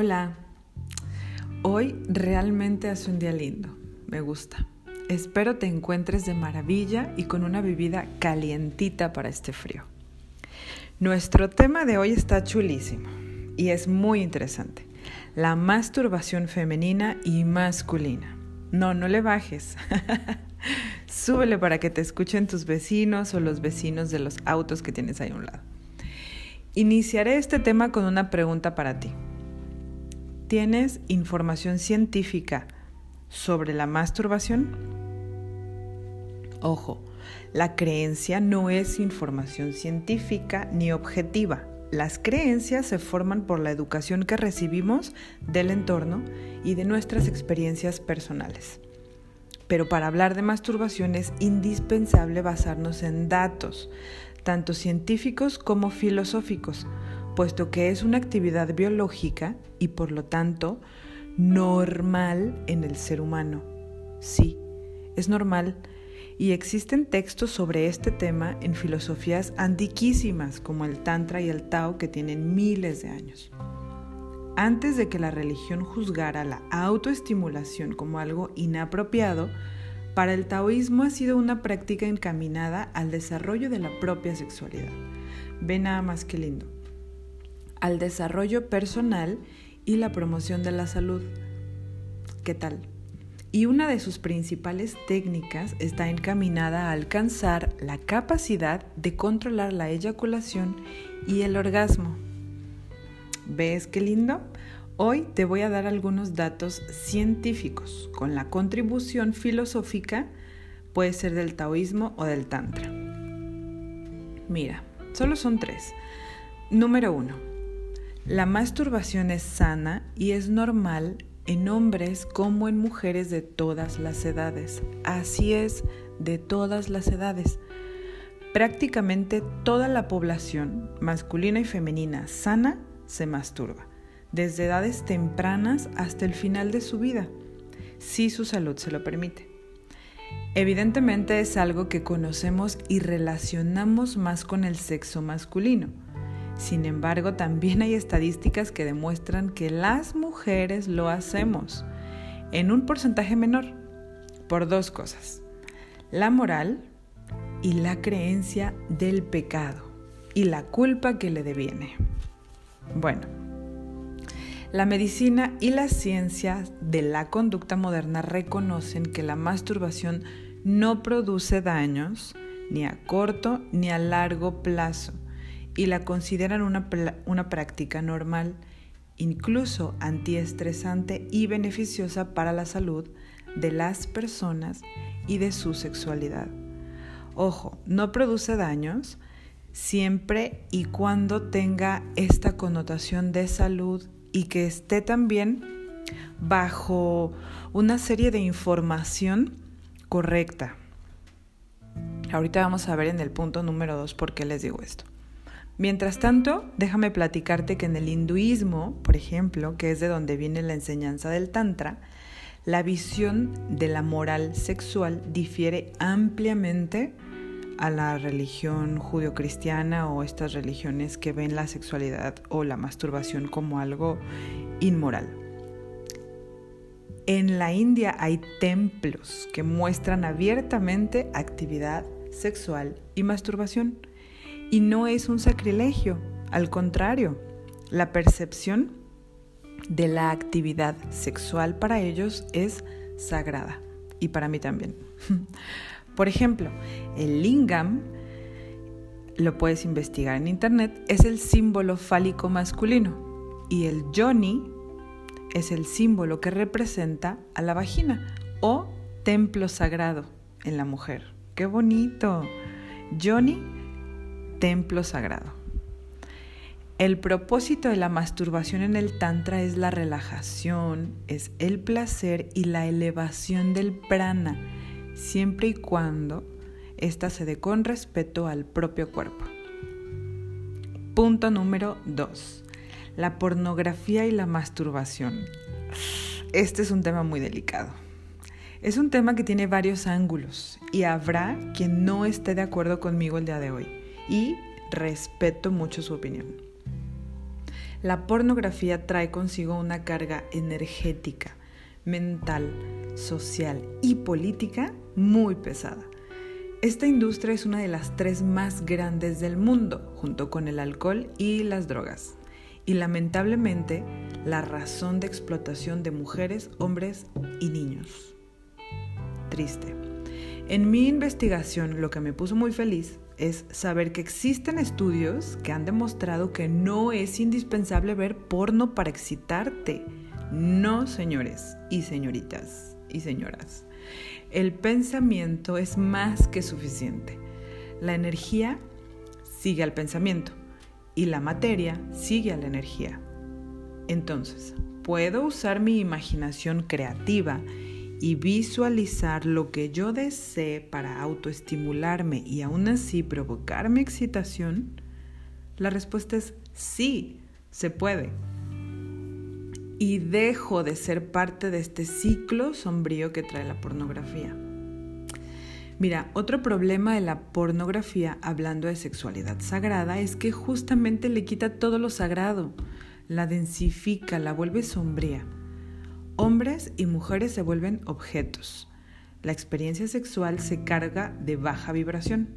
Hola, hoy realmente hace un día lindo, me gusta. Espero te encuentres de maravilla y con una bebida calientita para este frío. Nuestro tema de hoy está chulísimo y es muy interesante. La masturbación femenina y masculina. No, no le bajes. Súbele para que te escuchen tus vecinos o los vecinos de los autos que tienes ahí a un lado. Iniciaré este tema con una pregunta para ti. ¿Tienes información científica sobre la masturbación? Ojo, la creencia no es información científica ni objetiva. Las creencias se forman por la educación que recibimos del entorno y de nuestras experiencias personales. Pero para hablar de masturbación es indispensable basarnos en datos, tanto científicos como filosóficos, puesto que es una actividad biológica y por lo tanto normal en el ser humano. Sí, es normal. Y existen textos sobre este tema en filosofías antiquísimas como el Tantra y el Tao que tienen miles de años. Antes de que la religión juzgara la autoestimulación como algo inapropiado, para el taoísmo ha sido una práctica encaminada al desarrollo de la propia sexualidad. Ve nada más que lindo al desarrollo personal y la promoción de la salud. ¿Qué tal? Y una de sus principales técnicas está encaminada a alcanzar la capacidad de controlar la eyaculación y el orgasmo. ¿Ves qué lindo? Hoy te voy a dar algunos datos científicos con la contribución filosófica, puede ser del taoísmo o del tantra. Mira, solo son tres. Número uno, la masturbación es sana y es normal en hombres como en mujeres de todas las edades. Así es, de todas las edades. Prácticamente toda la población, masculina y femenina, sana, se masturba, desde edades tempranas hasta el final de su vida, si su salud se lo permite. Evidentemente es algo que conocemos y relacionamos más con el sexo masculino sin embargo, también hay estadísticas que demuestran que las mujeres lo hacemos en un porcentaje menor por dos cosas. La moral y la creencia del pecado y la culpa que le deviene. Bueno, la medicina y la ciencia de la conducta moderna reconocen que la masturbación no produce daños ni a corto ni a largo plazo y la consideran una, una práctica normal, incluso antiestresante y beneficiosa para la salud de las personas y de su sexualidad. Ojo, no produce daños siempre y cuando tenga esta connotación de salud y que esté también bajo una serie de información correcta. Ahorita vamos a ver en el punto número dos por qué les digo esto. Mientras tanto, déjame platicarte que en el hinduismo, por ejemplo, que es de donde viene la enseñanza del Tantra, la visión de la moral sexual difiere ampliamente a la religión judio-cristiana o estas religiones que ven la sexualidad o la masturbación como algo inmoral. En la India hay templos que muestran abiertamente actividad sexual y masturbación. Y no es un sacrilegio, al contrario, la percepción de la actividad sexual para ellos es sagrada y para mí también. Por ejemplo, el lingam, lo puedes investigar en internet, es el símbolo fálico masculino y el yoni es el símbolo que representa a la vagina o templo sagrado en la mujer. ¡Qué bonito! Yoni templo sagrado. El propósito de la masturbación en el Tantra es la relajación, es el placer y la elevación del prana, siempre y cuando ésta se dé con respeto al propio cuerpo. Punto número 2. La pornografía y la masturbación. Este es un tema muy delicado. Es un tema que tiene varios ángulos y habrá quien no esté de acuerdo conmigo el día de hoy y respeto mucho su opinión. la pornografía trae consigo una carga energética, mental, social y política muy pesada. Esta industria es una de las tres más grandes del mundo, junto con el alcohol y las drogas. Y lamentablemente, la razón de explotación de mujeres, hombres y niños. Triste. En mi investigación lo que me puso muy feliz es saber que existen estudios que han demostrado que no es indispensable ver porno para excitarte. No, señores y señoritas y señoras. El pensamiento es más que suficiente. La energía sigue al pensamiento y la materia sigue a la energía. Entonces, puedo usar mi imaginación creativa y visualizar lo que yo desee para autoestimularme y aún así provocar mi excitación? La respuesta es sí, se puede. Y dejo de ser parte de este ciclo sombrío que trae la pornografía. Mira, otro problema de la pornografía hablando de sexualidad sagrada es que justamente le quita todo lo sagrado, la densifica, la vuelve sombría. Hombres y mujeres se vuelven objetos. La experiencia sexual se carga de baja vibración.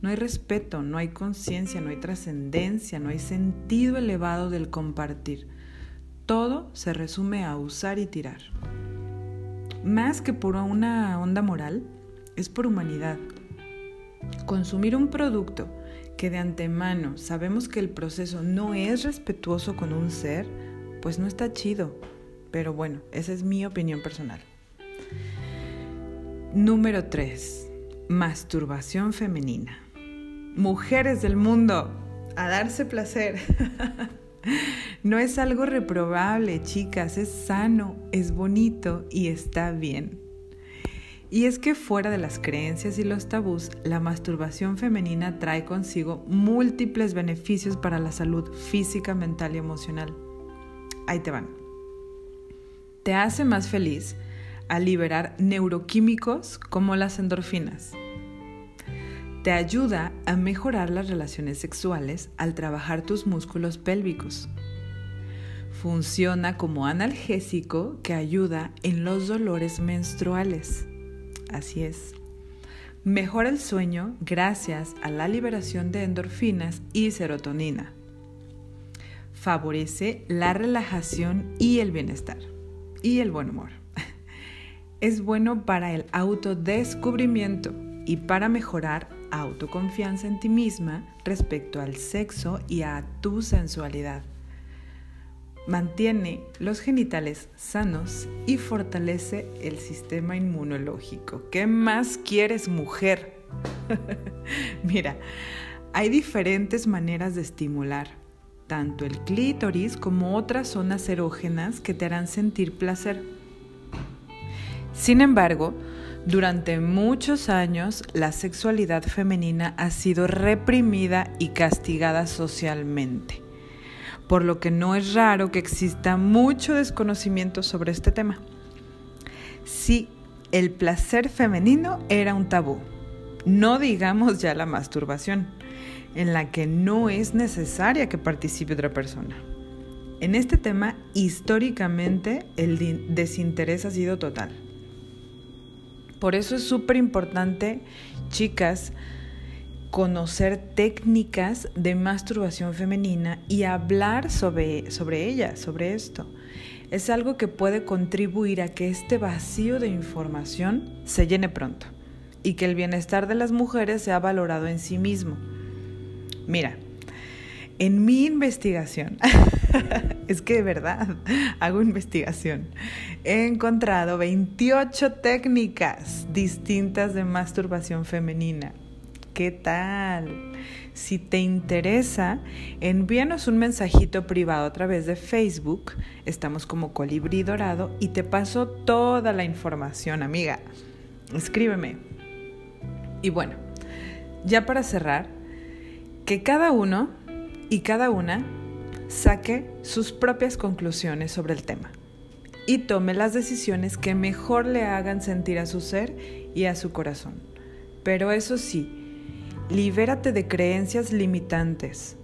No hay respeto, no hay conciencia, no hay trascendencia, no hay sentido elevado del compartir. Todo se resume a usar y tirar. Más que por una onda moral, es por humanidad. Consumir un producto que de antemano sabemos que el proceso no es respetuoso con un ser, pues no está chido. Pero bueno, esa es mi opinión personal. Número 3. Masturbación femenina. Mujeres del mundo, a darse placer. no es algo reprobable, chicas, es sano, es bonito y está bien. Y es que fuera de las creencias y los tabús, la masturbación femenina trae consigo múltiples beneficios para la salud física, mental y emocional. Ahí te van te hace más feliz al liberar neuroquímicos como las endorfinas. Te ayuda a mejorar las relaciones sexuales al trabajar tus músculos pélvicos. Funciona como analgésico que ayuda en los dolores menstruales. Así es. Mejora el sueño gracias a la liberación de endorfinas y serotonina. Favorece la relajación y el bienestar y el buen humor. Es bueno para el autodescubrimiento y para mejorar autoconfianza en ti misma respecto al sexo y a tu sensualidad. Mantiene los genitales sanos y fortalece el sistema inmunológico. ¿Qué más quieres, mujer? Mira, hay diferentes maneras de estimular tanto el clítoris como otras zonas erógenas que te harán sentir placer. Sin embargo, durante muchos años la sexualidad femenina ha sido reprimida y castigada socialmente, por lo que no es raro que exista mucho desconocimiento sobre este tema. Sí, el placer femenino era un tabú, no digamos ya la masturbación en la que no es necesaria que participe otra persona. En este tema, históricamente, el desinterés ha sido total. Por eso es súper importante, chicas, conocer técnicas de masturbación femenina y hablar sobre, sobre ellas, sobre esto. Es algo que puede contribuir a que este vacío de información se llene pronto y que el bienestar de las mujeres sea valorado en sí mismo Mira, en mi investigación, es que de verdad hago investigación, he encontrado 28 técnicas distintas de masturbación femenina. ¿Qué tal? Si te interesa, envíanos un mensajito privado a través de Facebook. Estamos como Colibrí Dorado y te paso toda la información, amiga. Escríbeme. Y bueno, ya para cerrar, que cada uno y cada una saque sus propias conclusiones sobre el tema y tome las decisiones que mejor le hagan sentir a su ser y a su corazón. Pero eso sí, libérate de creencias limitantes,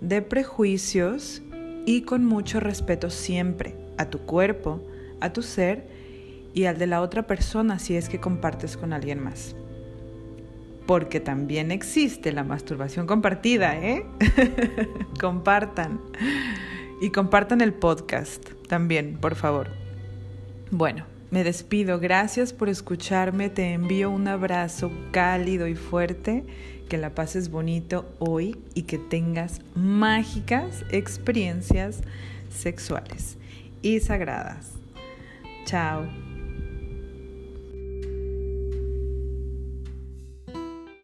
de prejuicios y con mucho respeto siempre a tu cuerpo, a tu ser y al de la otra persona si es que compartes con alguien más. Porque también existe la masturbación compartida, ¿eh? compartan. Y compartan el podcast también, por favor. Bueno, me despido. Gracias por escucharme. Te envío un abrazo cálido y fuerte. Que la pases bonito hoy y que tengas mágicas experiencias sexuales y sagradas. Chao.